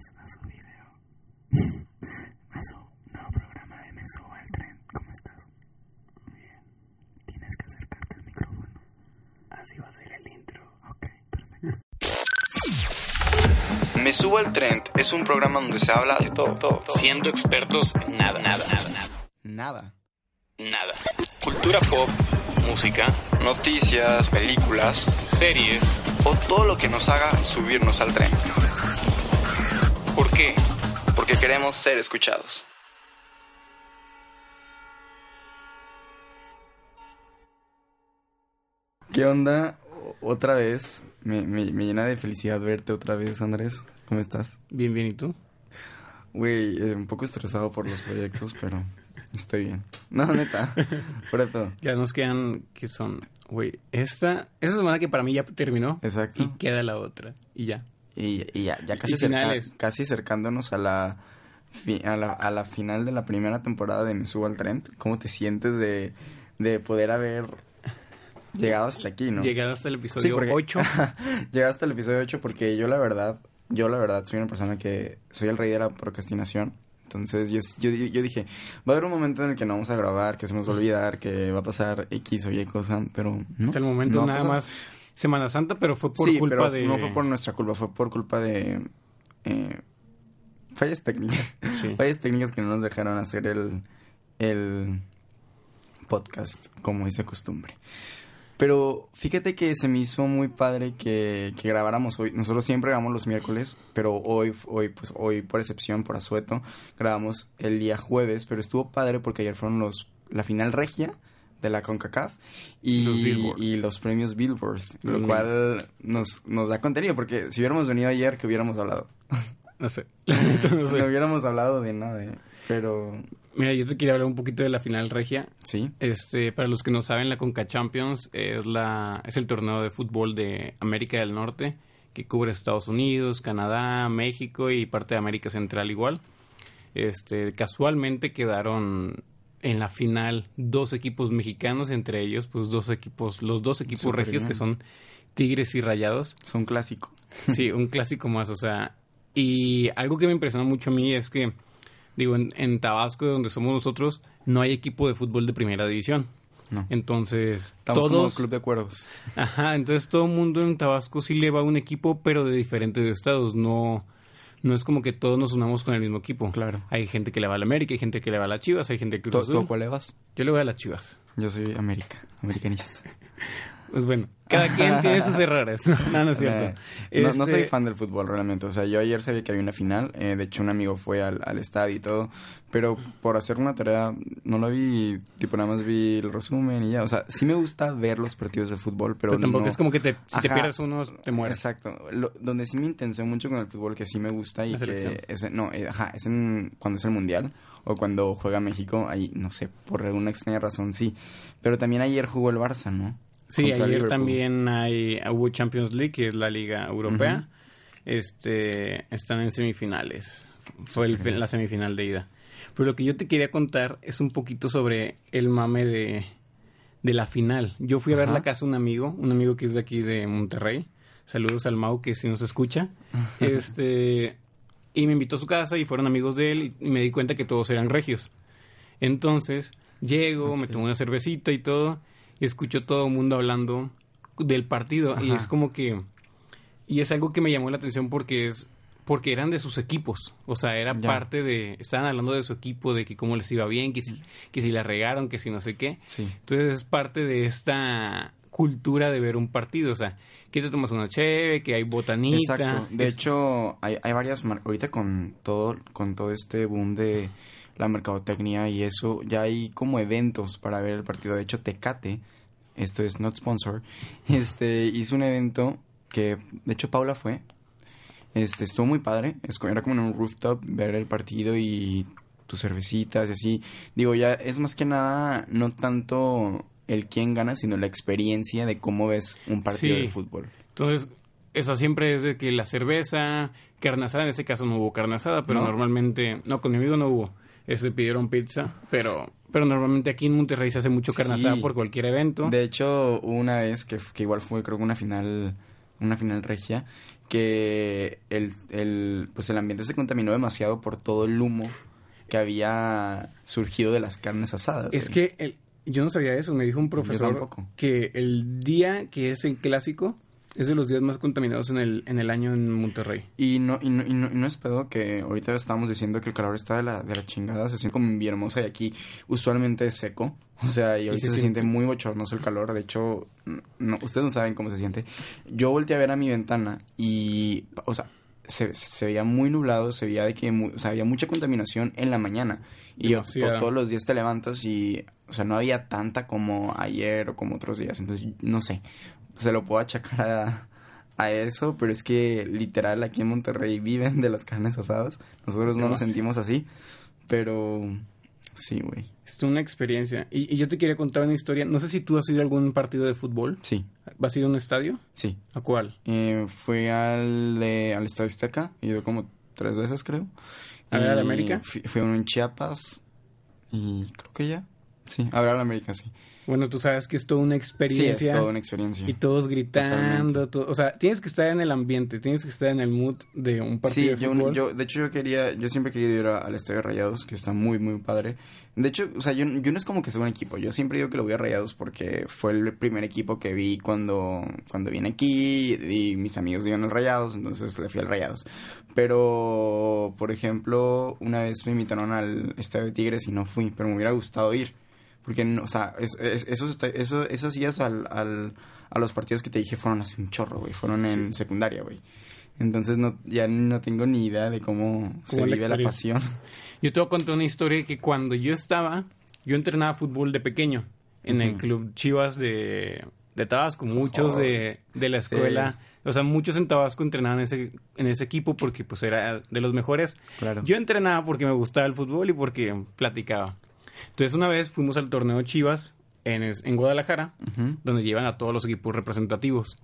bienvenidos a su video. a su nuevo programa de Me Subo al Tren. ¿Cómo estás? Bien. Tienes que acercarte al micrófono. Así va a ser el intro. Ok, perfecto. Me Subo al Trend es un programa donde se habla de todo, todo, todo. siendo expertos en nada, nada, nada, nada, Nada. nada. Cultura pop, música, Noticias, películas series. o todo lo que nos haga subirnos al tren. ¿Por qué? Porque queremos ser escuchados. ¿Qué onda? Otra vez. Me, me- me llena de felicidad verte otra vez, Andrés. ¿Cómo estás? Bien, bien, ¿y tú? Güey, eh, un poco estresado por los proyectos, pero estoy bien. No, neta. Fuera todo. Ya nos quedan, que son, güey, esta, esa semana que para mí ya terminó. Exacto. Y queda la otra. Y ya. Y, y ya, ya casi, Y cerca- casi acercándonos a la, a la a la final de la primera temporada de Me Subo al Tren. ¿Cómo te sientes de, de poder haber llegado hasta aquí, no? Llegado hasta el episodio porque- 8. Llegaste hasta el episodio 8 porque yo la verdad, yo la verdad soy una persona que soy el rey de la procrastinación. Entonces yo, yo, yo dije, va a haber un momento en el que no vamos a grabar, que se nos va a olvidar, que va a pasar X o Y cosa, pero no. hasta el momento no nada pasado. más Semana Santa, pero fue por sí, culpa pero de... no fue por nuestra culpa, fue por culpa de eh, fallas técnicas. Sí. Fallas técnicas que no nos dejaron hacer el, el podcast como hice costumbre. Pero fíjate que se me hizo muy padre que, que grabáramos hoy. Nosotros siempre grabamos los miércoles, pero hoy, hoy, pues hoy por excepción, por asueto, grabamos el día jueves, pero estuvo padre porque ayer fueron los la final regia de la CONCACAF y Los y los premios Billboard, lo Mm. cual nos, nos da contenido, porque si hubiéramos venido ayer, que hubiéramos hablado? No sé. No sé. No hubiéramos hablado de nada, eh, pero Mira, yo te quería hablar un poquito de la final regia. sí, Este, para los que no saben, la Conca Champions es la es el torneo de fútbol de América del Norte que cubre Estados Unidos, Canadá, México y parte de América Central igual. Este, casualmente quedaron en la final dos equipos mexicanos, entre ellos pues dos equipos, los dos equipos regios bien. que son Tigres y Rayados. es un clásico. Sí, un clásico más, o sea, y algo que me impresionó mucho a mí es que, digo, en, en Tabasco, donde somos nosotros, no hay equipo de fútbol de primera división. No. Entonces, Estamos como todos... club de cuervos. Ajá, entonces todo el mundo en Tabasco sí le va a un equipo, pero de diferentes estados, no... No es como que todos nos unamos con el mismo equipo. Claro. Hay gente que le va a la América, hay gente que le va a las Chivas, hay gente que... ¿Tú, tú cuál le vas? Yo le voy a las Chivas. Yo soy América, americanista. Pues bueno, cada quien tiene sus errores. no, no es cierto. Eh, no, no Este- soy fan del fútbol realmente. O sea, yo ayer sabía que había una final. eh, de hecho, un amigo fue al, al estadio y todo. Pero por hacer una tarea, no lo vi. Tipo, nada más vi el resumen y ya. O sea, sí me gusta ver los partidos de fútbol, pero, Pero, tampoco no- es como que te, si te pierdes unos, te mueres. Exacto. Lo- donde sí me intensé mucho con el fútbol, que sí me gusta y que es, no, eh, ajá, es en, cuando es el mundial o cuando juega México, ahí no sé, por alguna extraña razón sí. Pero también ayer jugó el Barça, ¿no? Sí, ayer Liverpool. también hay, hubo Champions League, que es la liga europea. Este, están en semifinales. Fue el- la semifinal de ida. Pero lo que yo te quería contar es un poquito sobre el mame de, de la final. Yo fui a ver la casa de un amigo, un amigo que es de aquí de Monterrey. Saludos al Mau, que si nos escucha. este, y me invitó a su casa y fueron amigos de él y, y me di cuenta que todos eran regios. Entonces, llego, me tomo una cervecita y todo, y escucho todo el mundo hablando del partido. Y es como que. Y es algo que me llamó la atención porque es. Porque eran de sus equipos. O sea, era Ya. parte de. Estaban hablando de su equipo, de que cómo les iba bien, que si, que si la regaron, que si no sé qué. Sí. Entonces es parte de esta cultura de ver un partido. O sea, que te tomas una cheve, que hay botanita. Exacto. De Es- hecho, hay, hay varias marcas. Ahorita con todo, con todo este boom de la mercadotecnia y eso, ya hay como eventos para ver el partido. De hecho, Tecate, esto es not sponsor, este, hizo un evento que, de hecho, Paula fue. Este, estuvo muy padre. Era como en un rooftop ver el partido y tus cervecitas y así. Digo, ya es más que nada, no tanto el quién gana, sino la experiencia de cómo ves un partido Sí. de fútbol. Entonces, eso siempre es de que la cerveza, carne asada, en ese caso no hubo carne asada, pero ¿No? normalmente, no, con mi amigo no hubo. Este pidieron pizza, pero pero normalmente aquí en Monterrey se hace mucho carne Sí. asada por cualquier evento. De hecho, una vez que, que igual fue, creo que una final, una final regia, que el, el, pues el ambiente se contaminó demasiado por todo el humo que había surgido de las carnes asadas. Es que el- yo no sabía eso, me dijo un profesor que el día que es el clásico es de los días más contaminados en el, en el año en Monterrey. Y no, y, no, y, no, y no es pedo que ahorita estábamos diciendo que el calor está de la, de la chingada, se siente como en Villahermosa y aquí usualmente es seco. O sea, y ahorita se se, siente siente- muy bochornoso el calor. De hecho, no, ustedes no saben cómo se siente. Yo volteé a ver a mi ventana y, o sea, se, se veía muy nublado, se veía de que o sea, había mucha contaminación en la mañana. Y yo, to- todos los días te levantas y, o sea, no había tanta como ayer o como otros días. Entonces, no sé, se lo puedo achacar a, a eso, pero es que literal aquí en Monterrey viven de las carnes asadas. Nosotros no nos sentimos así, pero sí, güey. Es una experiencia. Y, y yo te quería contar una historia. No sé si tú has ido a algún partido de fútbol. Sí, ¿Vas a ir a un estadio? sí. ¿A cuál? Eh, fui al, de, al Estadio Azteca, he ido como tres veces, creo. ¿A ver América? Fui, fui a uno en Chiapas y creo que ya. Sí, a ver al América, sí. Bueno, tú sabes que es toda una Sí, experiencia. es toda una experiencia. Y todos gritando. O sea, tienes que estar en el ambiente, tienes que estar en el mood de un partido Sí, de yo, fútbol. yo, de hecho yo quería, yo siempre he querido ir al Estadio de Rayados, que está muy, muy padre. De hecho, o sea, yo, yo no es como que sea un equipo, yo siempre digo que lo voy a Rayados porque fue el primer equipo que vi cuando, cuando vine aquí y mis amigos iban al Rayados, entonces le fui al Rayados. Pero, por ejemplo, una vez me invitaron al Estadio de Tigres y no fui, pero me hubiera gustado ir. Porque, no, o sea, es- es- esos, esta- eso- esas días al, al, a los partidos que te dije fueron hace un chorro, güey. Fueron en secundaria, güey. Entonces no, ya no tengo ni idea de cómo, se vive la pasión. Yo te voy a contar una historia que cuando yo estaba, yo entrenaba fútbol de pequeño en el club Chivas de, de Tabasco. Muchos Oh, de, de la escuela, o sea, muchos en Tabasco entrenaban en ese, en ese equipo porque pues era de los mejores. Claro. Yo entrenaba porque me gustaba el fútbol y porque platicaba. Entonces una vez fuimos al torneo Chivas en, en Guadalajara, Ujú. donde llevan a todos los equipos representativos.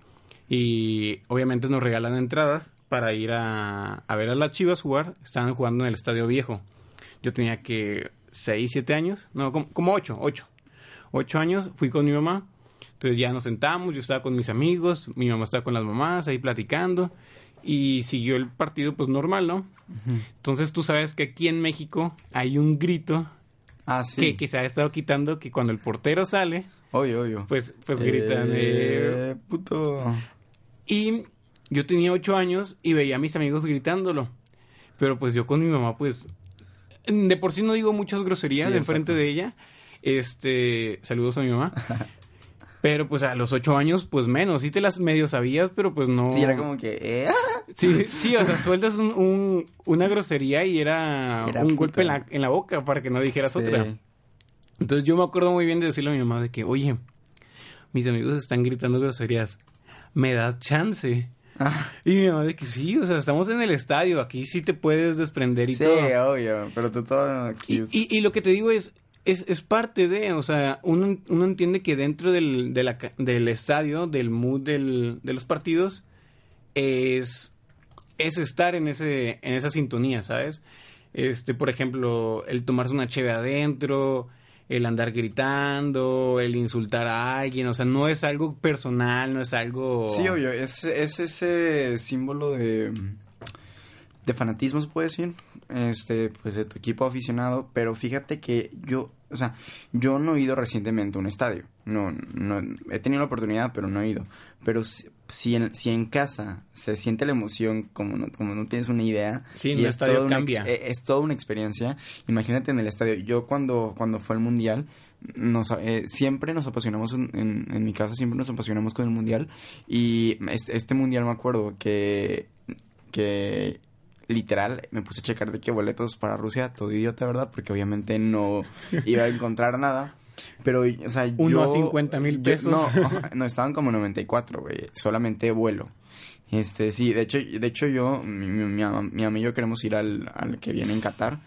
Y obviamente nos regalan entradas para ir a, a ver a las Chivas jugar. Estaban jugando en el Estadio Viejo. Yo tenía que 6, 7 años. No, como, como 8, 8. 8 años. Fui con mi mamá. Entonces ya nos sentamos. Yo estaba con mis amigos. Mi mamá estaba con las mamás ahí platicando. Y siguió el partido pues normal, ¿no? Entonces tú sabes que aquí en México hay un grito Ah, sí. que, que se ha estado quitando que cuando el portero sale, Obvio, obvio. pues, pues gritan. eh, Eh, puto. y yo tenía ocho años y veía a mis amigos gritándolo. Pero pues yo con mi mamá, pues, de por sí no digo muchas groserías Sí, enfrente de ella. Este, saludos a mi mamá. Pero pues a los ocho años, pues menos. Sí te las medio sabías, pero pues no. Sí, era como que... eh, Sí, sí, o sea, sueltas un, un- una grosería y era, Era un puta. golpe en la, en la boca para que no dijeras sí. otra. Entonces yo me acuerdo muy bien de decirle a mi mamá de que, oye, mis amigos están gritando groserías, me da chance. Ah, Y mi mamá de que sí, o sea, estamos en el estadio, aquí sí te puedes desprender y sí, todo. obvio. Pero tú todo Y, y- y lo que te digo es, es, es parte de, o sea, uno, uno entiende que dentro del, de la ca- del estadio, del mood del, de los partidos, es, es estar en, ese, en esa sintonía, ¿sabes? Este, por ejemplo, el tomarse una cheve adentro, el andar gritando, el insultar a alguien, o sea, no es algo personal, no es algo... Sí, obvio. Es, es ese símbolo de... De fanatismo, se puede decir. Este, pues de tu equipo aficionado. Pero fíjate que yo... O sea, yo no he ido recientemente a un estadio. No, no... He tenido la oportunidad, pero no he ido. Pero si, si, en, si en casa se siente la emoción como no, como no tienes una idea... Sí, y el es estadio una ex- cambia. eh, es toda una experiencia. Imagínate en el estadio. Yo cuando, cuando fue el mundial, nos, eh, siempre nos apasionamos en, en, en mi casa, siempre nos apasionamos con el mundial. Y este, este mundial me acuerdo que, que literal me puse a checar de qué boletos para Rusia, todo idiota, ¿verdad? Porque obviamente no iba a encontrar nada. Pero, o sea, Uno yo... a 50 mil pesos. No, no, estaban como 94, güey. Solamente vuelo. Este, sí, de hecho, de hecho yo, mi, mi, mi, mi amigo y yo queremos ir al, al que viene en Qatar.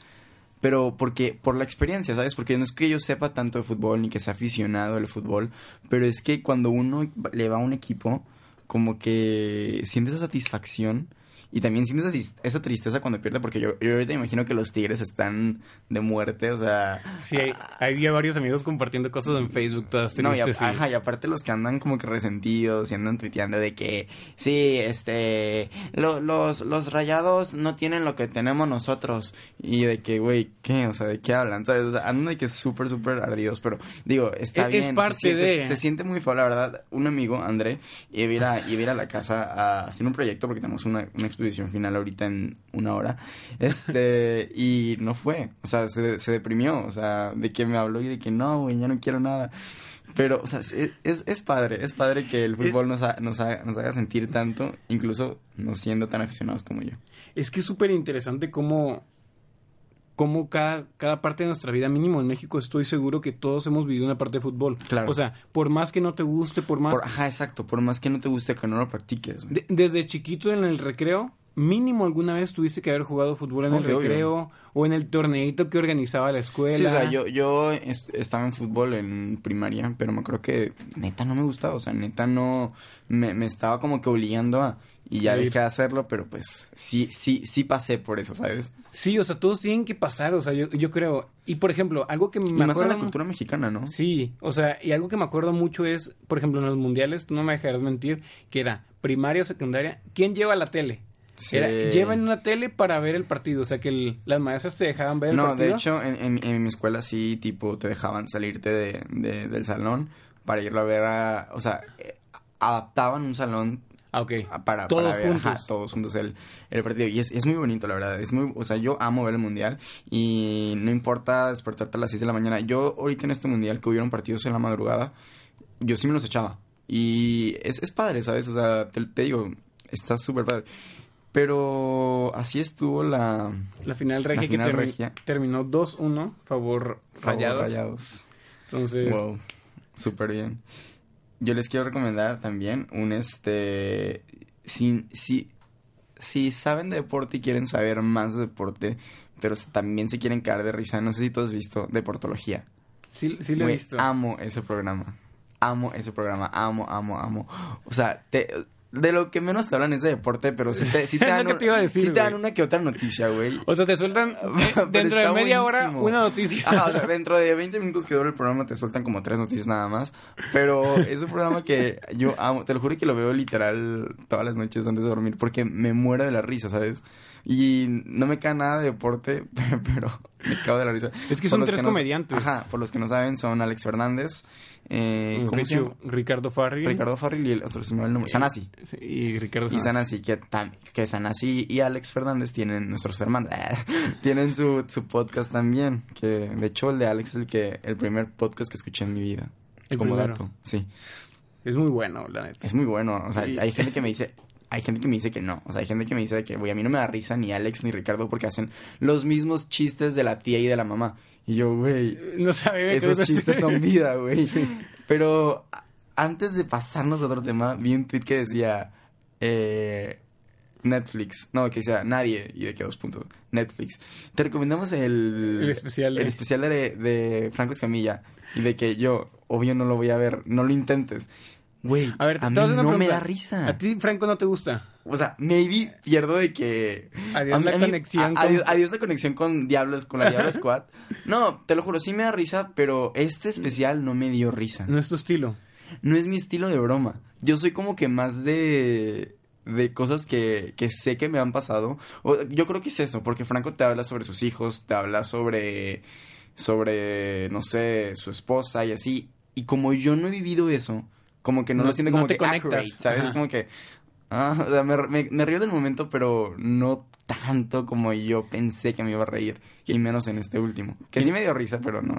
Pero porque, por la experiencia, ¿sabes? Porque no es que yo sepa tanto de fútbol ni que sea aficionado al fútbol, pero es que cuando uno le va a un equipo, como que siente esa satisfacción Y también sientes esa tristeza cuando pierde, porque yo, yo ahorita imagino que los Tigres están de muerte, o sea... Sí, hay, había varios amigos compartiendo cosas en Facebook todas No, y, a- tristes. sí. ajá, y aparte los que andan como que resentidos y andan tuiteando de que sí, este, lo- los, los rayados no tienen lo que tenemos nosotros. Y de que, güey, ¿qué? O sea, ¿de qué hablan? ¿Sabes? O sea, andan de que súper, súper ardidos, pero digo, está Es- es bien. parte se, se- de- se siente muy feo, la verdad. Un amigo, André, iba a ir a, iba a, ir a la casa a hacer un proyecto porque tenemos una, una exposición final ahorita en una hora. Este, y no fue. O sea, se, se deprimió. O sea, de que me habló y de que no, güey, ya no quiero nada. Pero, o sea, es, es, es padre, es padre que el fútbol nos, ha- nos, haga, nos haga sentir tanto, incluso no siendo tan aficionados como yo. Es que es súper interesante cómo, cómo cada, cada parte de nuestra vida, mínimo en México, estoy seguro que todos hemos vivido una parte de fútbol. Claro. O sea, por más que no te guste, por más... Por- ajá, exacto, por más que no te guste, que no lo practiques. de- desde chiquito en el recreo, mínimo alguna vez tuviste que haber jugado fútbol en el obvio. recreo o en el torneito que organizaba la escuela. Sí, o sea, yo, yo est- estaba en fútbol en primaria, pero me acuerdo que neta no me gustaba, o sea, neta no, me, me estaba como que obligando a, y ya dejé de hacerlo, pero pues sí, sí, sí pasé por eso, ¿sabes? Sí, o sea, todos tienen que pasar, o sea, yo, yo creo. Y por ejemplo, algo que me Y más en acuerdo la cultura mexicana, ¿no? Sí, o sea, y algo que me acuerdo mucho es, por ejemplo, en los mundiales, tú no me dejarás mentir, que era primaria o secundaria, ¿quién lleva la tele? Sí. Era, llevan una tele para ver el partido, o sea, que el- las maestras te dejaban ver el No, partido. de hecho, en, en- en mi escuela sí, tipo, te dejaban salirte de, de- del salón para irlo a ver a, o sea, eh, adaptaban un salón Ah, ok. para, Todos para ver, juntos. ajá, todos juntos el, el partido. Y es, es muy bonito, la verdad. Es muy, o sea, yo amo ver el mundial y no importa despertarte a las 6 de la mañana. Yo ahorita en este mundial que hubieron partidos en la madrugada, yo sí me los echaba. Y es, es padre, ¿sabes? O sea, te, te digo, está súper padre. Pero así estuvo la... La final regia La que final termi- regia. terminó 2-1, favor rayados. Rayados. Entonces, Wow, súper bien. Yo les quiero recomendar también un este. Si, si, si saben de deporte y quieren saber más de deporte, pero también se quieren caer de risa, no sé si tú has visto Deportología. sí, sí lo he visto. Amo ese programa. Amo ese programa. Amo, amo, amo. O sea, te, de lo que menos te hablan es de deporte, pero sí te, sí te dan, un- te decir, sí te dan una que otra noticia, güey. O sea, te sueltan eh, dentro de media hora una noticia. Ajá, o sea, dentro de 20 minutos que dura el programa te sueltan como tres noticias nada más. Pero es un programa que yo amo. Te lo juro que lo veo literal todas las noches antes de dormir porque me muero de la risa, ¿sabes? Y no me cae nada de deporte, pero me cago de la risa. Es que Por son tres comediantes. Ajá, por los que no saben, son Alex Fernández, eh, ¿cómo se llama? Richo- Ricardo Farri. Ricardo Farril y el otro se me va el nombre. Sanasi. Sí, Y Ricardo Y Sanasi, que, que Sanasi y Alex Fernández tienen, nuestros hermanos, tienen su, su podcast también. Que de hecho el de Alex es el que el primer podcast que escuché en mi vida. El como primero. dato. Sí. Es muy bueno, la neta. Es muy bueno. O sea, hay gente que me dice. Hay gente que me dice que no. O sea, hay gente que me dice que, güey, a mí no me da risa ni Alex ni Ricardo porque hacen los mismos chistes de la tía y de la mamá. Y yo, güey, No sabe esos qué- chistes son vida, güey. Pero antes de pasarnos a otro tema, vi un tweet que decía eh, Netflix. No, que decía nadie. Y de que dos puntos. Netflix. Te recomendamos el, El especial de- el especial de, de Franco Escamilla. Y de que yo, obvio, no lo voy a ver. No lo intentes. Güey, A ver, a mí no me da risa. ¿A ti, Franco, no te gusta? O sea, maybe pierdo de que... Adiós mí- la conexión a- con- adiós, adiós la conexión con Diablos, con la Diablo Squad. No, te lo juro, sí me da risa, pero este especial no me dio risa. No es tu estilo. No es mi estilo de broma. Yo soy como que más de... De cosas que, que sé que me han pasado. O- yo creo que es eso, porque Franco te habla sobre sus hijos, te habla sobre... Sobre, no sé, su esposa y así. Y como yo no he vivido eso, como que no, No- lo siento no como te que conectas. accurate, ¿sabes? Ajá. Es como que... Ah, o sea, me, me- me río del momento, pero no tanto como yo pensé que me iba a reír. Y menos en este último. Que sí me dio risa, pero no.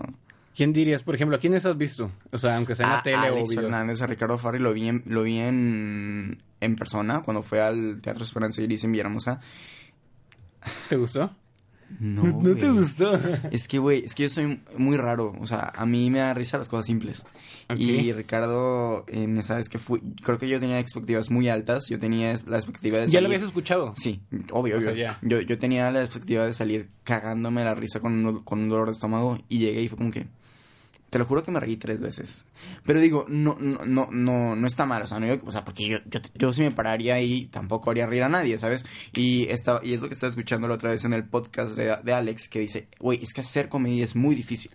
¿Quién dirías, por ejemplo, a quiénes has visto? O sea, aunque sea en la A tele o Alex video. Fernández, a Ricardo Farri lo vi en, lo vi en, en persona cuando fue al Teatro Esperanza Iris en Villahermosa. ¿Te gustó? No, ¿No te gustó? Es que, güey, es que yo soy muy raro. O sea, a mí me da risa las cosas simples. Y Ricardo, en esa vez que fui, creo que yo tenía expectativas muy altas. Yo tenía la expectativa de ¿Ya salir... lo habías escuchado? Sí, obvio, O obvio. sea, ya. Yo, yo tenía la expectativa de salir cagándome la risa con un, con un dolor de estómago y llegué y fue como que... Te lo juro que me reí tres veces. Pero digo, no, no, no, no, no está mal. O sea, no, o sea porque yo, yo, yo sí me pararía ahí, tampoco haría reír a nadie, ¿sabes? Y, esta, y es lo que estaba escuchando la otra vez en el podcast de, de Alex, que dice, güey, es que hacer comedia es muy difícil.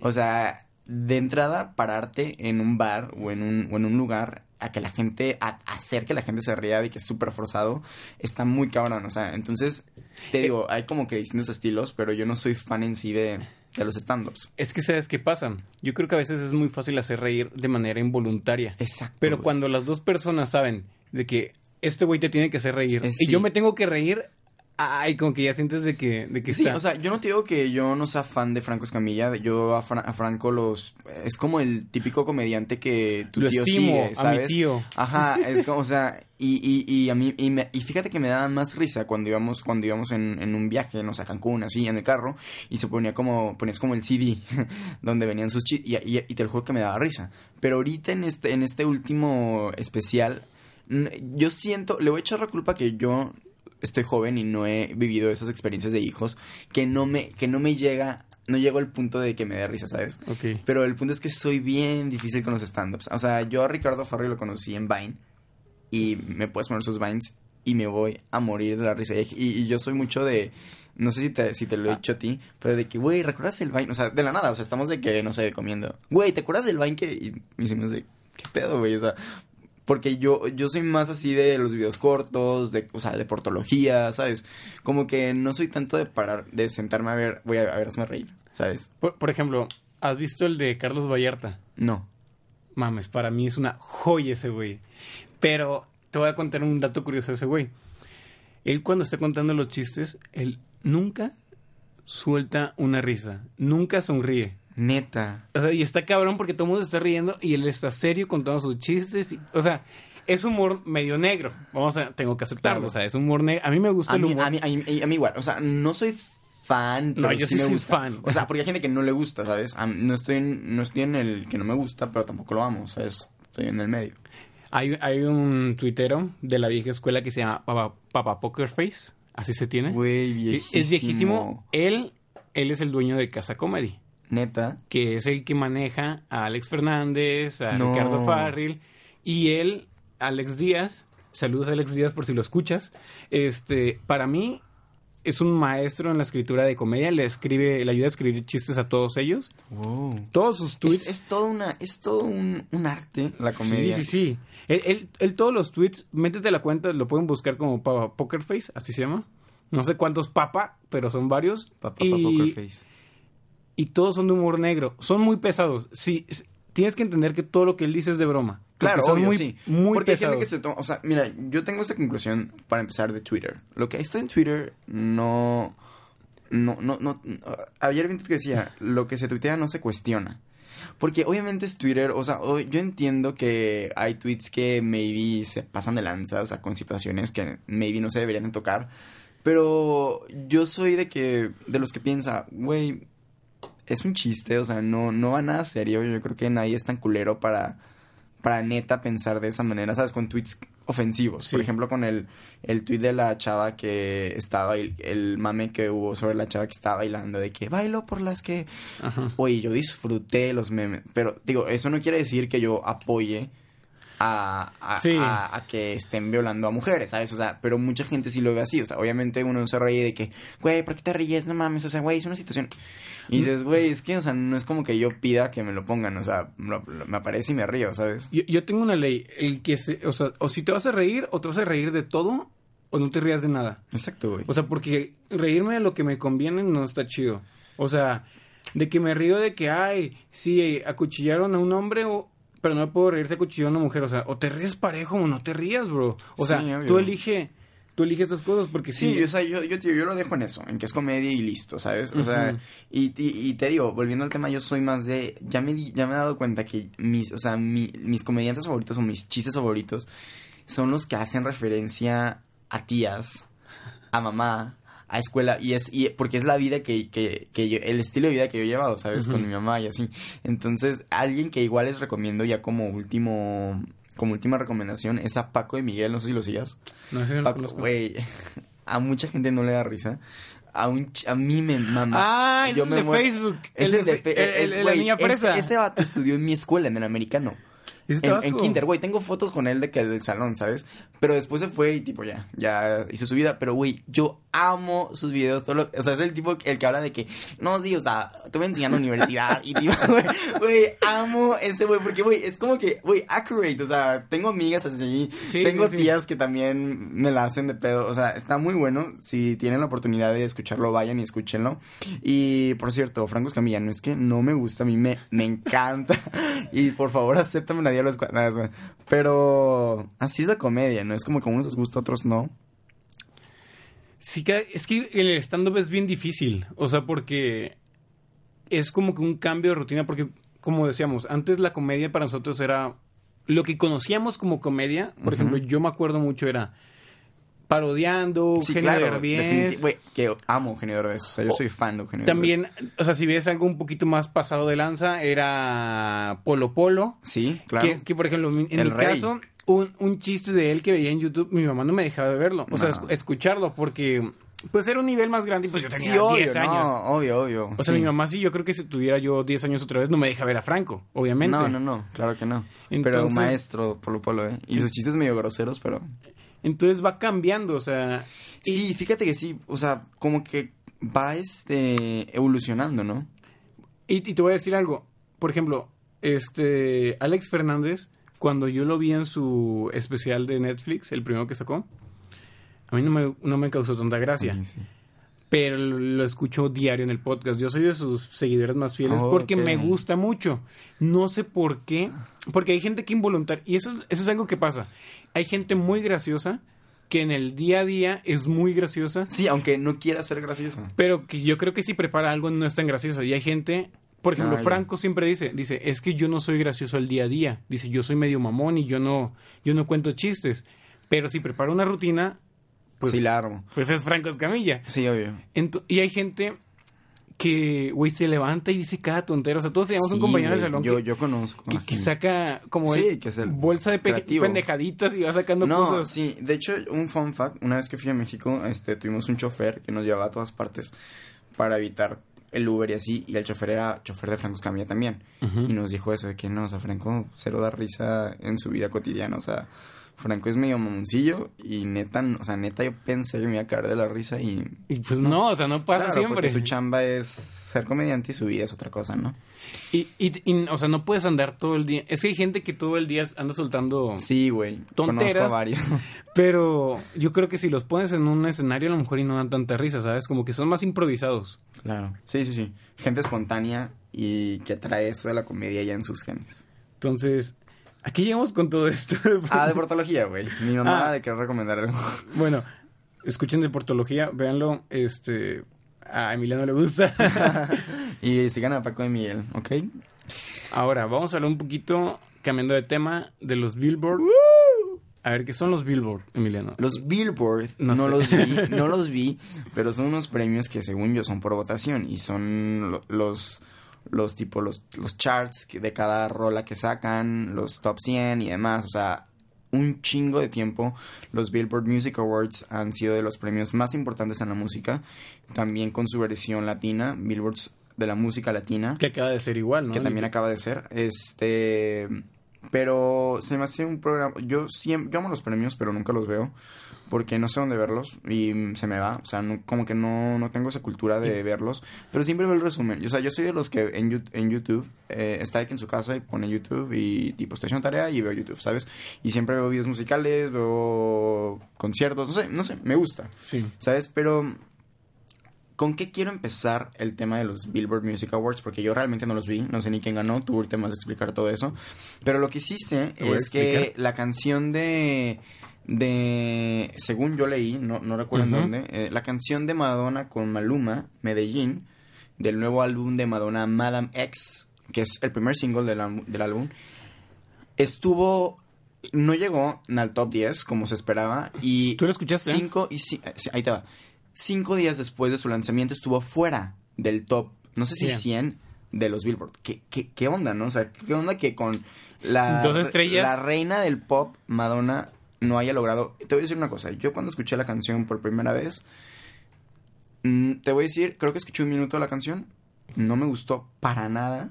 O sea, de entrada, pararte en un bar o en un, o en un lugar a que la gente, a hacer que la gente se ría de que es súper forzado, está muy cabrón, o sea, entonces, te digo, hay como que distintos estilos, pero yo no soy fan en sí de, de los stand-ups. Es que sabes qué pasa. Yo creo que a veces es muy fácil hacer reír de manera involuntaria. Exacto. Pero güey. cuando las dos personas saben de que este güey te tiene que hacer reír Eh, y yo me tengo que reír, ay, como que ya sientes de que, de que Sí, está. o sea, yo no te digo que yo no sea fan de Franco Escamilla. Yo a, Fra- a Franco los... Es como el típico comediante que tu lo tío estimo sigue, a mi ¿sabes? tío. Ajá, es como, o sea, y, y, y a mí, y, me- y fíjate que me daban más risa cuando íbamos, cuando íbamos en, en un viaje, no sé, a Cancún, así, en el carro, y se ponía como, ponías como el CD, donde venían sus chistes, y, y, y te lo juro que me daba risa. Pero ahorita en este, en este último especial, yo siento, le voy a echar la culpa que yo estoy joven y no he vivido esas experiencias de hijos, que no me, que no me llega, no llego al punto de que me dé risa, ¿sabes? Ok. Pero el punto es que soy bien difícil con los stand-ups. O sea, yo a Ricardo Farri lo conocí en Vine y me puedes poner sus Vines y me voy a morir de la risa. Y, y yo soy mucho de... No sé si te, si te lo he dicho a ti, pero de que, güey, ¿recuerdas el Vine? O sea, de la nada, o sea, estamos de que, no sé, comiendo. Güey, ¿te acuerdas del Vine que...? Y amigos de, ¿qué pedo, güey? O sea, porque yo, yo soy más así de los videos cortos, de, o sea, de portología, ¿sabes? Como que no soy tanto de parar, de sentarme a ver, voy a, a ver, hazme reír, ¿sabes? Por, por ejemplo, ¿has visto el de Carlos Vallarta? No. Mames, para mí es una joya ese güey. Pero te voy a contar un dato curioso de ese güey. Él cuando está contando los chistes, él nunca suelta una risa, nunca sonríe. Neta. O sea, y está cabrón porque todo el mundo se está riendo y él está serio contando sus chistes. y- o sea, es humor medio negro. Vamos a, tengo que aceptarlo. Claro. O sea, es humor negro. A mí me gusta A el mí, humor. a, mí, a, mí, a mí igual, o sea, no soy fan, pero No, yo sí, sí me soy gusta. fan. O sea, porque hay gente que no le gusta, ¿sabes? No, estoy en, no estoy en el que no me gusta, pero tampoco lo amo, ¿sabes? Estoy en el medio. Hay, hay un tuitero de la vieja escuela que se llama Papa, Papa Poker Face. Así se tiene. Güey, viejísimo. Es viejísimo. Él, él es el dueño de Casa Comedy. Neta. que es el que maneja a Alex Fernández, a No. Ricardo Farril, y él, Alex Díaz, saludos a Alex Díaz por si lo escuchas, este, para mí es un maestro en la escritura de comedia, le escribe, le ayuda a escribir chistes a todos ellos, Wow. todos sus tweets. Es, es todo, una, es todo un, un arte, la comedia. Sí, sí, sí. Él, él- él todos los tweets, métete la cuenta, lo pueden buscar como Papa Poker Face, así se llama. No sé cuántos papa, pero son varios. Pa, pa, pa, y, poker face. Y todos son de humor negro. Son muy pesados. Sí, tienes que entender que todo lo que él dice es de broma. Claro, son obvio, muy, sí. muy Porque hay gente que se toma... O sea, mira, yo tengo esta conclusión para empezar de Twitter. Lo que está en Twitter no... No, no, no... Ayer vi que decía, lo que se tuitea no se cuestiona. Porque obviamente es Twitter, o sea, yo entiendo que hay tweets que maybe se pasan de lanza, o sea, con situaciones que maybe no se deberían de tocar. Pero yo soy de que, de los que piensa, güey, es un chiste, o sea, no, no va nada serio. Yo creo que nadie es tan culero para, para neta pensar de esa manera, ¿sabes? Con tweets ofensivos. Sí. Por ejemplo, con el, el tweet de la chava que estaba, el, el mame que hubo sobre la chava que estaba bailando, de que bailo por las que... Ajá. Oye, yo disfruté los memes, pero digo, eso no quiere decir que yo apoye a, a, Sí. a- a que estén violando a mujeres, ¿sabes? O sea, pero mucha gente sí lo ve así, o sea, obviamente uno se ríe de que, güey, ¿por qué te ríes? No mames, o sea, güey, es una situación... Y dices, güey, es que, o sea, no es como que yo pida que me lo pongan, o sea, lo- lo- me aparece y me río, ¿sabes? Yo, yo tengo una ley. El que se, o sea, o si te vas a reír, o te vas a reír de todo, o no te rías de nada. Exacto, güey. O sea, porque reírme de lo que me conviene no está chido. O sea, de que me río de que, ay, sí, acuchillaron a un hombre, o, pero no me puedo reír de acuchillaron a una mujer. O sea, o te ríes parejo o no te rías, bro. O sea, Sí, tú elige, tú eliges estas cosas porque sí. Sí, o sea, yo, yo, tío, yo lo dejo en eso, en que es comedia y listo, ¿sabes? O sea, y, y, y te digo, volviendo al tema, yo soy más de, ya me, ya me he dado cuenta que mis, o sea, mi- mis comediantes favoritos o mis chistes favoritos son los que hacen referencia a tías, a mamá, a escuela, y es, y porque es la vida que, que, que yo, el estilo de vida que yo he llevado, ¿sabes? Con mi mamá y así. Entonces, alguien que igual les recomiendo ya como último, como última recomendación es a Paco de Miguel, no sé si lo sigas. no sé si lo Paco, conozco. güey. a mucha gente no le da risa. A, un, a mí me mama. Ah, el Yo de me muero- Facebook. Es El el de de fe- el- es- el- la niña ese- fresa. Ese vato estudió en mi escuela, en el americano. ¿Es En, en kinder, güey, tengo fotos con él de que del salón, ¿sabes? Pero después se fue y tipo ya, ya hizo su vida. Pero, güey, yo amo sus videos. Todo lo, o sea, es el tipo el que habla de que, no, sí, o sea, te voy enseñando universidad. y tipo, güey, amo ese güey. Porque, güey, es como que, güey, accurate. O sea, tengo amigas así. Sí, tengo sí, sí. tías que también me la hacen de pedo. O sea, está muy bueno. Si tienen la oportunidad de escucharlo, vayan y escúchenlo. Y, por cierto, Franco Escamilla, no es que no me gusta, a mí me, me encanta. y, por favor, acéptame la bueno. Pero así es la comedia, ¿no? Es como que a unos les gusta, a otros no. Sí, que- es que el stand-up es bien difícil. O sea, porque es como que un cambio de rutina. Porque, como decíamos, antes la comedia para nosotros era lo que conocíamos como comedia. Por ejemplo, yo me acuerdo mucho era parodiando, Sí, Eugenio claro. Derbez. que amo Eugenio Derbez. O sea, yo soy fan de Eugenio También, Derbez. o sea, si ves algo un poquito más pasado de lanza, era Polo Polo. Sí, claro. Que, que, por ejemplo, en El mi rey. caso, un, un chiste de él que veía en YouTube, mi mamá no me dejaba de verlo. O sea, No. escucharlo, porque pues era un nivel más grande y pues yo tenía Sí, obvio, 10 años. no, obvio, obvio. O sea, sí. mi mamá sí, yo creo que si tuviera yo 10 años otra vez, no me deja ver a Franco, obviamente. No, no, no, claro que no. pero Entonces- maestro, Polo Polo, ¿eh? Y sus chistes medio groseros, pero... Entonces va cambiando, o sea... y- Sí, fíjate que sí, o sea, como que va este evolucionando, ¿no? Y, y te voy a decir algo. Por ejemplo, este Alex Fernández, cuando yo lo vi en su especial de Netflix, el primero que sacó, a mí no me, no me causó tanta gracia. Sí, sí. Pero lo escucho diario en el podcast. Yo soy de sus seguidores más fieles Oh, porque me gusta mucho. No sé por qué. Porque hay gente que involuntaria. Y eso, eso es algo que pasa. Hay gente muy graciosa que en el día a día es muy graciosa. Sí, aunque no quiera ser gracioso. Pero que yo creo que si prepara algo no es tan gracioso. Y hay gente, por ejemplo, Ah. Franco siempre dice, dice, es que yo no soy gracioso al día a día. Dice, yo soy medio mamón y yo no, yo no cuento chistes. Pero si prepara una rutina, pues, sí, la armo. pues es Franco Escamilla. Sí, obvio. Ento- y hay gente que, güey, se levanta y dice cada tontero. O sea, todos teníamos un Sí, compañero del salón yo, que, yo conozco. que- que saca como Sí, el- que es el bolsa de creativo. pendejaditas y va sacando No, cosas. sí, de hecho, un fun fact, una vez que fui a México, este, tuvimos un chofer que nos llevaba a todas partes para evitar el Uber y así, y el chofer era chofer de Franco Escamilla también, y nos dijo eso, de que no, o sea, Franco cero da risa en su vida cotidiana, o sea, Franco es medio mamoncillo, y neta, o sea, neta yo pensé que me iba a caer de la risa y... Y pues no, o sea, no pasa Claro, siempre. porque su chamba es ser comediante y su vida es otra cosa, ¿no? Y, y, y, o sea, no puedes andar todo el día. Es que hay gente que todo el día anda soltando. Sí, güey, conozco a Tonteras. varios. Pero yo creo que si los pones en un escenario, a lo mejor y no dan tanta risa, ¿sabes? Como que son más improvisados. claro, sí, sí, sí, gente espontánea y que trae eso de la comedia ya en sus genes. Entonces, aquí llegamos con todo esto. Ah, de portología, güey. Mi mamá Ah. de querer recomendar algo. bueno, escuchen de portología, véanlo. Este. A Emiliano le gusta. y sigan a Paco de Miguel, ¿ok? Ahora, vamos a hablar un poquito, cambiando de tema, de los Billboard. A ver, ¿qué son los Billboard, Emiliano? Los Billboard, No no, sé. los vi, no los vi, pero son unos premios que según yo son por votación y son lo- los los tipo los, los charts de cada rola que sacan, los top 100 y demás, o sea, un chingo de tiempo los Billboard Music Awards han sido de los premios más importantes en la música, también con su versión latina, Billboards de la música latina. Que acaba de ser igual, ¿no? que también acaba de ser. Este, pero se me hace un programa. Yo siempre, yo amo los premios, pero nunca los veo porque no sé dónde verlos y se me va. O sea, no- como que no, no tengo esa cultura de verlos, pero siempre veo el resumen. O sea, yo soy de los que en, YouTube eh, está aquí en su casa y pone YouTube y tipo estoy haciendo tarea y veo YouTube, ¿sabes? Y siempre veo videos musicales, veo conciertos, no sé, no sé, me gusta. Sí. ¿Sabes? Pero ¿Con qué quiero empezar el tema de los Billboard Music Awards? Porque yo realmente no los vi, no sé ni quién ganó, tú ahorita me vas a explicar todo eso. Pero lo que sí sé es que la canción de, de, según yo leí, no, no recuerdo dónde, eh, la canción de Madonna con Maluma, Medellín, del nuevo álbum de Madonna, Madame X, que es el primer single del, álbum- del álbum, estuvo... No llegó al top 10 como se esperaba y... ¿Tú lo escuchaste? Cinco y eh, sí, ahí te va. Cinco días después de su lanzamiento estuvo fuera del top, no sé si Yeah. 100 de los Billboard. ¿Qué, qué, qué onda, no? O sea, ¿qué onda que con la, Dos estrellas. la reina del pop, Madonna, no haya logrado... Te voy a decir una cosa, yo cuando escuché la canción por primera vez, mm, te voy a decir, creo que escuché un minuto de la canción, no me gustó para nada.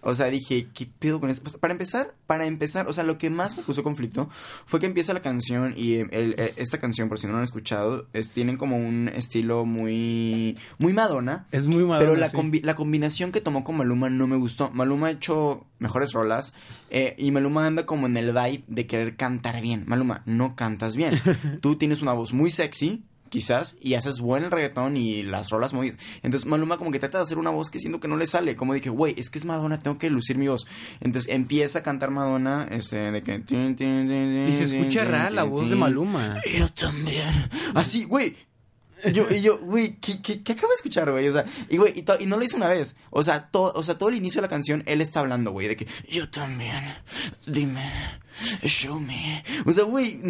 O sea, dije, ¿qué pedo con esto? Pues, para empezar, para empezar, o sea, lo que más me puso conflicto fue que empieza la canción y el, el- esta canción, por si no la han escuchado, es, tienen como un estilo muy, muy Madonna. Es muy malo. Pero la, combi- la combinación que tomó con Maluma no me gustó. Maluma ha hecho mejores rolas eh, y Maluma anda como en el vibe de querer cantar bien. Maluma, no cantas bien. Tú tienes una voz muy sexy, quizás, y haces buen el reggaetón y las rolas muy... Entonces Maluma como que trata de hacer una voz que siento que no le sale. Como dije, güey, es que es Madonna, tengo que lucir mi voz. Entonces empieza a cantar Madonna, este, de que... Y se escucha rara la voz de Maluma. Yo también. Así, güey. Yo, y yo, güey, ¿qué, qué, qué acabo de escuchar, güey? O sea, y güey, y, no lo hizo una vez. O sea, to- o sea, todo el inicio de la canción, él está hablando, güey, de que yo también. Dime, show me. O sea, güey,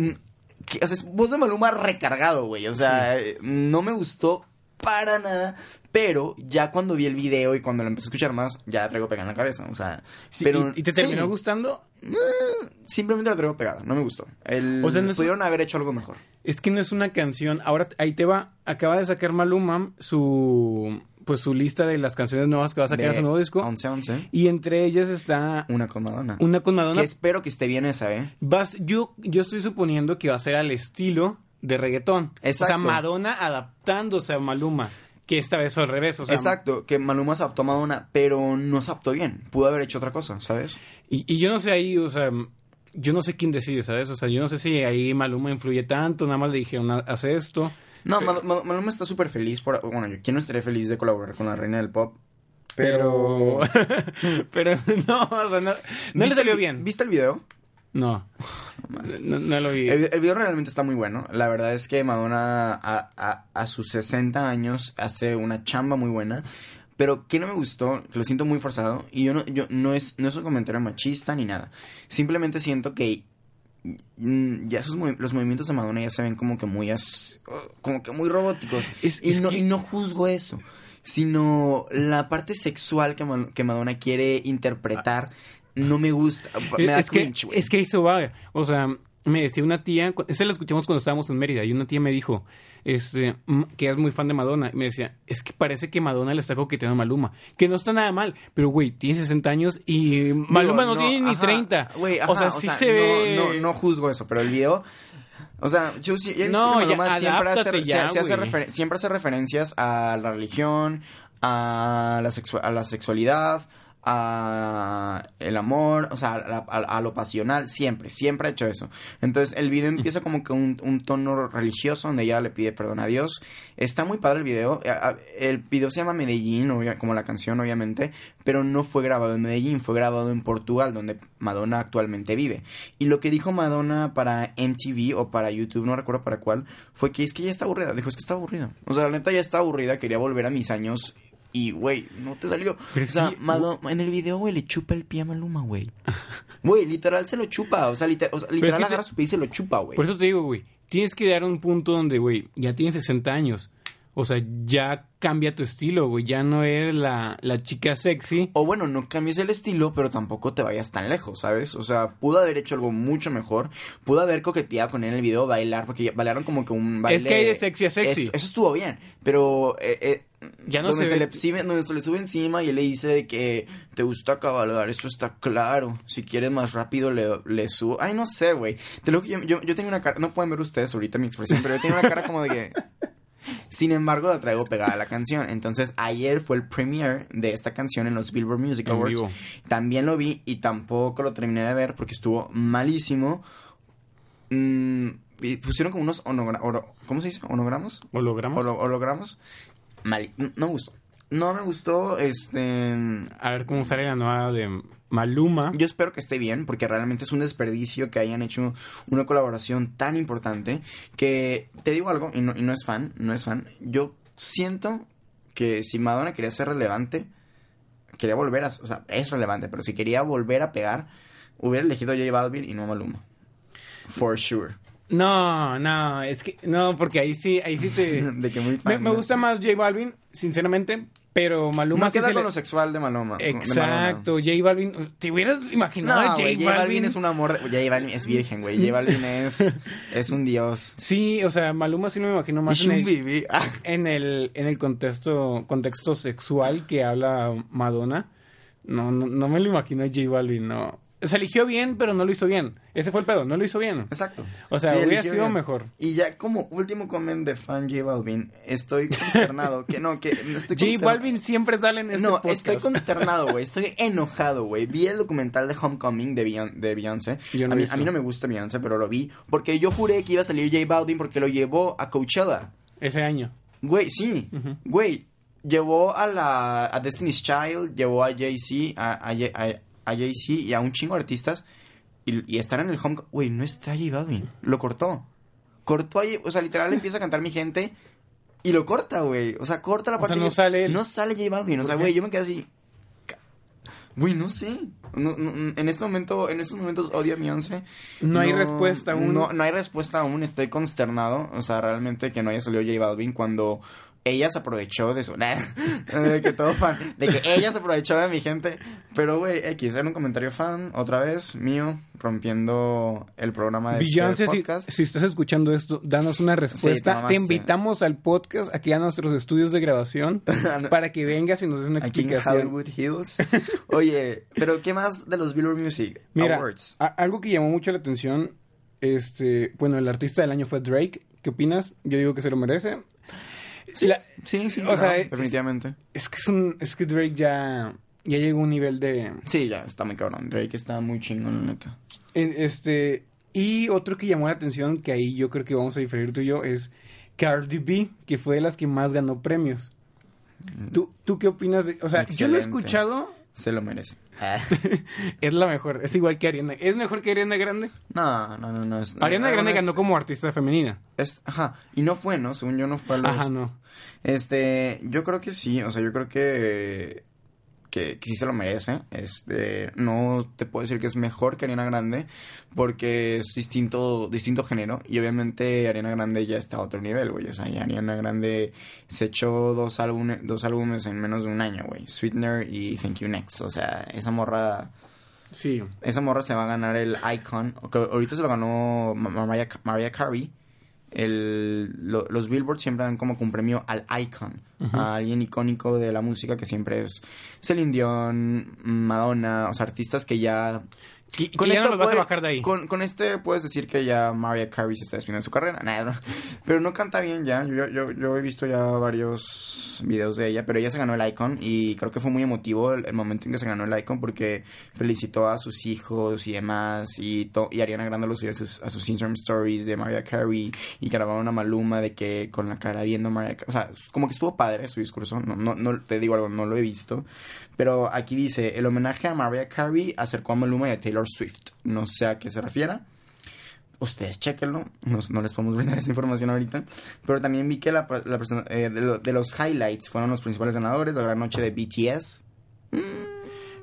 mm, o sea, es voz de Maluma recargado, güey. O sea, no me gustó para nada. Pero ya cuando vi el video y cuando lo empecé a escuchar más, ya traigo pegada en la cabeza. O sea, Sí, pero. ¿Y, te terminó sí, gustando? Simplemente la traigo pegada, no me gustó. El, O sea, no es- pudieron haber hecho algo mejor. Es que no es una canción. Ahora ahí te va. Acaba de sacar Maluma su pues su lista de las canciones nuevas que va a sacar en su nuevo disco. 11-11. Y entre ellas está Una con Madonna. una con Madonna. Que espero que esté bien esa, ¿eh? Vas, yo, yo estoy suponiendo que va a ser al estilo de reggaetón. O sea, Exacto. Madonna adaptándose a Maluma. Que esta vez fue al revés. O sea, Exacto, que Maluma se adaptó a Madonna, pero no se adaptó bien. Pudo haber hecho otra cosa, ¿sabes? Y, y yo no sé ahí, o sea, yo no sé quién decide, ¿sabes? O sea, yo no sé si ahí Maluma influye tanto, nada más le dijeron, "Ha- haz esto. No, Mal- Mal- Maluma está súper feliz por... Bueno, yo quién no estaría feliz de colaborar con la reina del pop. Pero. Pero no, o sea, no, no le ¿Viste salió el bien. ¿Viste el video? No. No, no lo vi. El, el video realmente está muy bueno. La verdad es que Madonna a, a- a sus 60 años hace una chamba muy buena. Pero que no me gustó, que lo siento muy forzado. Y yo no, yo no es, no es un comentario machista ni nada. Simplemente siento que ya sus movi- los movimientos de Madonna ya se ven como que muy as- como que muy robóticos. Es- y, es no, que- y no juzgo eso. Sino la parte sexual que, Ma- que Madonna quiere interpretar no me gusta. Me da es, que, cringe, güey. es que eso va. O sea, me decía una tía, esa la escuchamos cuando estábamos en Mérida, y una tía me dijo, este, que es muy fan de Madonna, y me decía, es que parece que Madonna le está coqueteando a Maluma, que no está nada mal, pero güey, tiene 60 años y Maluma no, tiene ni ajá, 30. Güey, o sea, sí se ve. No, no, no juzgo eso, pero el video. O sea, yo No, Maluma ya, siempre, hace, se- ya, se hace siempre hace referencias a la religión, a la, a la sexualidad, a el amor, o sea, a, a- a lo pasional, siempre, siempre ha hecho eso. Entonces el video empieza como que un, un tono religioso donde ella le pide perdón a Dios. Está muy padre el video. El video se llama Medellín, como la canción obviamente, pero no fue grabado en Medellín, fue grabado en Portugal, donde Madonna actualmente vive. Y lo que dijo Madonna para MTV o para YouTube, no recuerdo para cuál, fue que es que ya está aburrida. Dijo, es que está aburrida. O sea, la neta ya está aburrida, quería volver a mis años. Y, güey, no te salió. Pero o sea, que- Madonna, en el video, güey, le chupa el pie a Maluma, güey. Güey, literal se lo chupa. O sea, liter- o sea, es literal te- agarra su pie y se lo chupa, güey. Por eso te digo, güey, tienes que dar un punto donde, güey, ya tienes 60 años. O sea, ya cambia tu estilo, güey. Ya no eres la, la chica sexy. O bueno, no cambies el estilo, pero tampoco te vayas tan lejos, ¿sabes? O sea, pudo haber hecho algo mucho mejor. Pudo haber coqueteado con él en el video, bailar, porque bailaron como que un baile. Es que hay de sexy a sexy. Es- eso estuvo bien, pero. eh, eh, Ya no donde se le, sube- donde se le sube encima y él le dice de que te gusta cabalgar, eso está claro. Si quieres más rápido, le, le subo. Ay, no sé, güey. Te lo que yo, yo, yo tenía una cara. No pueden ver ustedes ahorita mi expresión, pero yo tenía una cara como de que. Sin embargo, la traigo pegada a la canción. Entonces, ayer fue el premiere de esta canción en los Billboard Music Awards. También lo vi y tampoco lo terminé de ver porque estuvo malísimo. Mm, y pusieron como unos ¿Cómo se dice? ¿Onogramas? ¿Hologramos? Holo- ¿Hologramas? Mal, no me gustó. No me gustó, este... A ver cómo sale la nueva de Maluma. Yo espero que esté bien, porque realmente es un desperdicio que hayan hecho una colaboración tan importante. Que te digo algo, y no, y no es fan, no es fan. Yo siento que si Madonna quería ser relevante, quería volver a. O sea, es relevante, pero si quería volver a pegar, hubiera elegido a J Balvin y no a Maluma. For sure. No, no, es que no, porque ahí sí, ahí sí te De que muy me, fan, me ¿no? gusta más J Balvin, sinceramente, Pero Maluma No sí queda se le- lo sexual de Maluma. de Maluma. Exacto, J Balvin. ¿Te hubieras imaginado No, a J? J Balvin es un amor. J Balvin es virgen, güey. J Balvin es, es un dios. Sí, o sea, Maluma sí me imagino más Es en un el. Ah. en el, en el contexto, contexto sexual que habla Madonna. No, no, no me lo imagino a J Balvin, no. Se eligió bien, pero no lo hizo bien. Ese fue el pedo, no lo hizo bien. Exacto. O sea, Sí, hubiera sido bien. mejor. Y ya como último comment de fan J Balvin, estoy consternado. que no, que estoy J. Balvin siempre sale en este no, podcast. estoy consternado, güey. Estoy enojado, güey. Vi el documental de Homecoming de, Beyon- de Beyoncé. Yo no a, mí, a mí no me gusta Beyoncé, pero lo vi. Porque yo juré que iba a salir J Balvin porque lo llevó a Coachella. Ese año. Güey, sí. Güey, llevó a la a Destiny's Child, llevó a Jay-Z, a, a, a- a Jay-Z y a un chingo de artistas. Y, y estar en el home... Güey, no está J Balvin. Lo cortó. Cortó ahí, o sea, literal empieza a cantar mi gente y lo corta, güey. O sea, corta la O parte... sea, no sale él. No sale J Balvin. O ¿Por sea, güey, yo me quedé así... Güey, no sé. No- no- en este momento, en estos momentos odio a Beyoncé. No hay respuesta aún. No, no hay respuesta aún. Estoy consternado. O sea, realmente que no haya salido J Balvin cuando ella se aprovechó de eso. de que todo fan. De que ella se aprovechó de mi gente. Pero, güey, X, era un comentario fan, otra vez, mío, rompiendo el programa de Beyoncé, este si, podcast. si estás escuchando esto, danos una Sí, te respuesta. te invitamos al podcast, aquí a nuestros estudios de grabación, para que vengas y nos des una Aquí en explicación. Hollywood Hills. Oye, pero ¿qué más de los Billboard Music Mira, Awards? a- algo que llamó mucho la atención, este, bueno, el artista del año fue Drake. ¿Qué opinas? Yo digo que se lo merece. La- Sí, sí, o claro, sea, es- definitivamente. es que es un, es que Drake ya, ya llegó a un nivel de, Sí, ya, está muy cabrón. Drake está muy chingón, la neta. este, y otro que llamó la atención, que ahí yo creo que vamos a diferir tú y yo, es Cardi B, que fue de las que más ganó premios. ¿Tú, ¿Tú qué opinas de, o sea, yo lo he escuchado, Se lo merece. es la mejor, es igual que Ariana, ¿es mejor que Ariana Grande? No, no, no, no. Es, Ariana no, Grande no, ganó es- como artista femenina. es- ajá, y no fue, ¿no? Según yo no fue a los... Ajá, no. Este, yo creo que sí, o sea, yo creo que, que, que sí se lo merece. Este, no te puedo decir que es mejor que Ariana Grande, porque es distinto, distinto género, y obviamente Ariana Grande ya está a otro nivel, güey. O sea, ya Ariana Grande se echó dos álbumes, dos álbumes en menos de un año, güey. Sweetener y Thank You Next. O sea, esa morra, Sí. esa morra se va a ganar el Icon. ahorita se lo ganó Ma- Mariah, Mariah Carey. El, lo- los Billboard siempre dan como que un premio al icon, a alguien icónico de la música que siempre es Celine Dion, Madonna, o sea, artistas que ya... Que, que ya no los vas a puede- bajar de ahí. Con, con este puedes decir que ya Mariah Carey se está despidiendo de su carrera. No. Pero no canta bien ya. Yo, yo, yo he visto ya varios videos de ella, pero ella se ganó el Icon y creo que fue muy emotivo el, el momento en que se ganó el Icon porque felicitó a sus hijos y demás y, to- y Ariana Grande lo subió a sus, a sus Instagram stories de Mariah Carey y grabaron una maluma de que con la cara viendo Mariah Carey. O sea, como que estuvo padre su discurso. No, no, no te digo algo, no lo he visto. Pero aquí dice, el homenaje a Mariah Carey acercó a Maluma y a Taylor Swift. No sé a qué se refiera. Ustedes chequenlo, no, no les podemos brindar esa información ahorita. Pero también vi que la, la persona- eh, de, lo- de los highlights fueron los principales ganadores, la gran noche de BTS.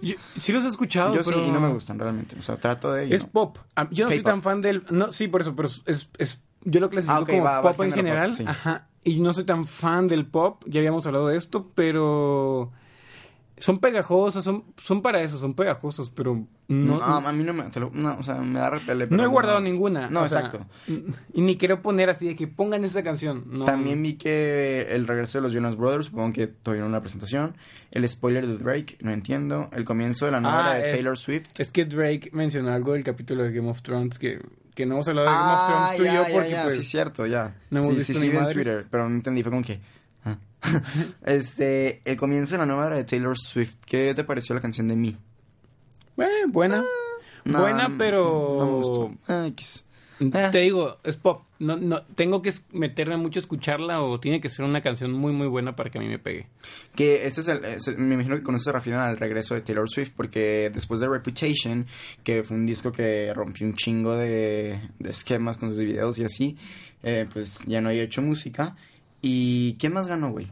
Yo- sí los he escuchado, Yo pero... sí, y no me gustan realmente. O sea, trato de... Es no. pop. Ah, Yo no soy tan fan del... No, sí, por eso, pero es... es yo lo clasifico Ah, como va- va al pop en general. pop, sí. Ajá. Y no soy tan fan del pop. Ya habíamos hablado de esto, pero... Son pegajosas, son, son para eso, son pegajosos, pero no... No, a mí no me... lo- no, o sea, me da repele. no he guardado ninguna. No, o sea, exacto. y ni quiero poner así de que pongan esa canción. No. También vi que el regreso de los Jonas Brothers, supongo que no una presentación. El spoiler de Drake, no entiendo. El comienzo de la nueva Ah, de es- Taylor Swift. Es que Drake mencionó algo del capítulo de Game of Thrones que, que no hemos hablado de Game of Ah, Thrones tú y ya, yo ya, porque ya, pues... sí, cierto, ya. no hemos sí, visto sí, sí, en. Twitter, pero no entendí, fue como que... ah. este, el comienzo de la nueva era de Taylor Swift. ¿Qué te pareció la canción de Me? Eh, buena. No, buena, no- pero... No me gustó. Ah. Te digo, es pop. No, no, tengo que meterme mucho a escucharla o tiene que ser una canción muy, muy buena para que a mí me pegue. Que ese es el, me imagino que con eso se refieren al regreso de Taylor Swift, porque después de Reputation, que fue un disco que rompió un chingo de, de esquemas con sus videos y así, eh, pues ya no había hecho música. ¿Y quién más ganó, güey?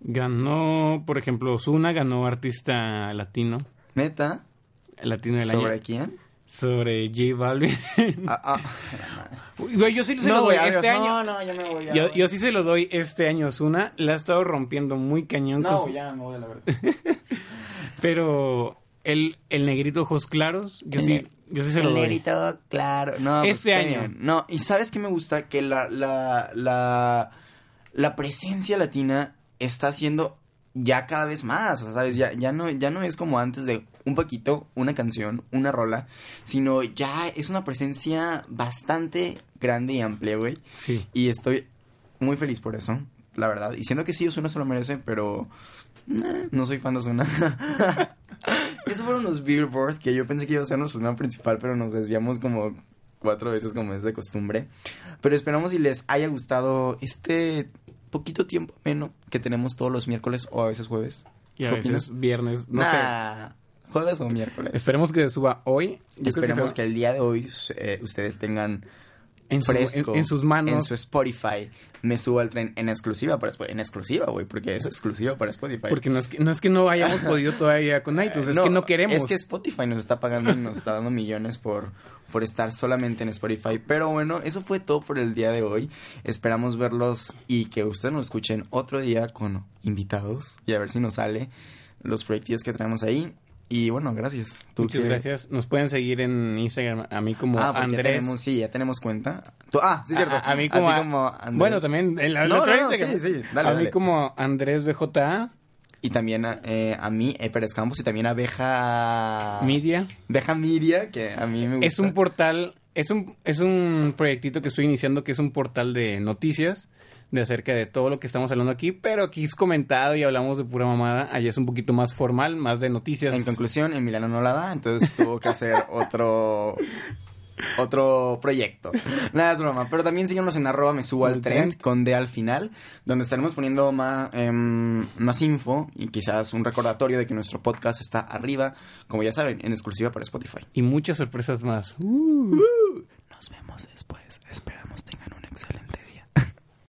Ganó, por ejemplo, Osuna ganó artista latino, Neta, latino del ¿sobre año. quién? sobre J Balvin. Ah, ah. Güey, yo sí se lo No, doy güey, este adiós. año. No, no, ya me voy. ya Yo, yo sí se lo doy este año a Ozuna. La ha estado rompiendo muy cañón. con No, su- ya me voy la verdad. Pero el, el negrito ojos claros, yo El sí, yo sí se lo El doy. negrito, claro. No, pues, Este qué año. bien. No, y ¿sabes qué me gusta? Que la, la, la, la presencia latina está haciendo ya cada vez más, o sea, ¿sabes? Ya, ya, no, ya no es como antes de un poquito, una canción, una rola, sino ya es una presencia bastante grande y amplia, güey. Sí. Y estoy muy feliz por eso, la verdad. Y siento que sí, Osuna se lo merece, pero eh, no soy fan de Osuna. Esos fueron los Billboard que yo pensé que iba a ser nuestro tema principal, pero nos desviamos como cuatro veces como es de costumbre. Pero esperamos si les haya gustado este poquito tiempo menos que tenemos todos los miércoles o a veces jueves. Y a ¿Qué veces opinas? viernes, no sé. Jueves o miércoles. Esperemos que suba hoy. Yo Esperemos que, el día de hoy eh, ustedes tengan en, su- fresco en- en sus manos. en su Spotify me suba al tren en exclusiva para Spotify en exclusiva güey porque es exclusiva para Spotify Porque no es, que, no es que no hayamos podido todavía con iTunes, es que no queremos. es que Spotify nos está pagando y nos está dando millones por por estar solamente en Spotify pero bueno eso fue todo por el día de hoy esperamos verlos y que ustedes nos escuchen otro día con invitados y a ver si nos sale los proyectos que traemos ahí y bueno gracias ¿Tú Muchas qué- gracias. Nos pueden seguir en Instagram a mí como Ah, Andrés. tenemos, sí, ya tenemos cuenta. Tú- ah, sí, cierto. A, a mí como, Andrés. bueno también en la, No, la no, no, sí, sí, dale, a mí como Andrés BJA Y también a, eh, a mí, eh, Pérez Campos, y también a Beja... Media. Beja Miria, que a mí me gusta. Es un portal, es un, es un proyectito que estoy iniciando que es un portal de noticias de acerca de todo lo que estamos hablando aquí, pero aquí es comentado y hablamos de pura mamada. Allá es un poquito más formal, más de noticias. En conclusión, Emiliano no la da, entonces tuvo que hacer otro... Otro proyecto. Nada, es broma. Pero también síganos en arroba me subo al tren con D al final, donde estaremos poniendo más, em, más info y quizás un recordatorio de que nuestro podcast está arriba, como ya saben, en exclusiva para Spotify. Y muchas sorpresas más. Nos vemos después. Esperamos tengan un excelente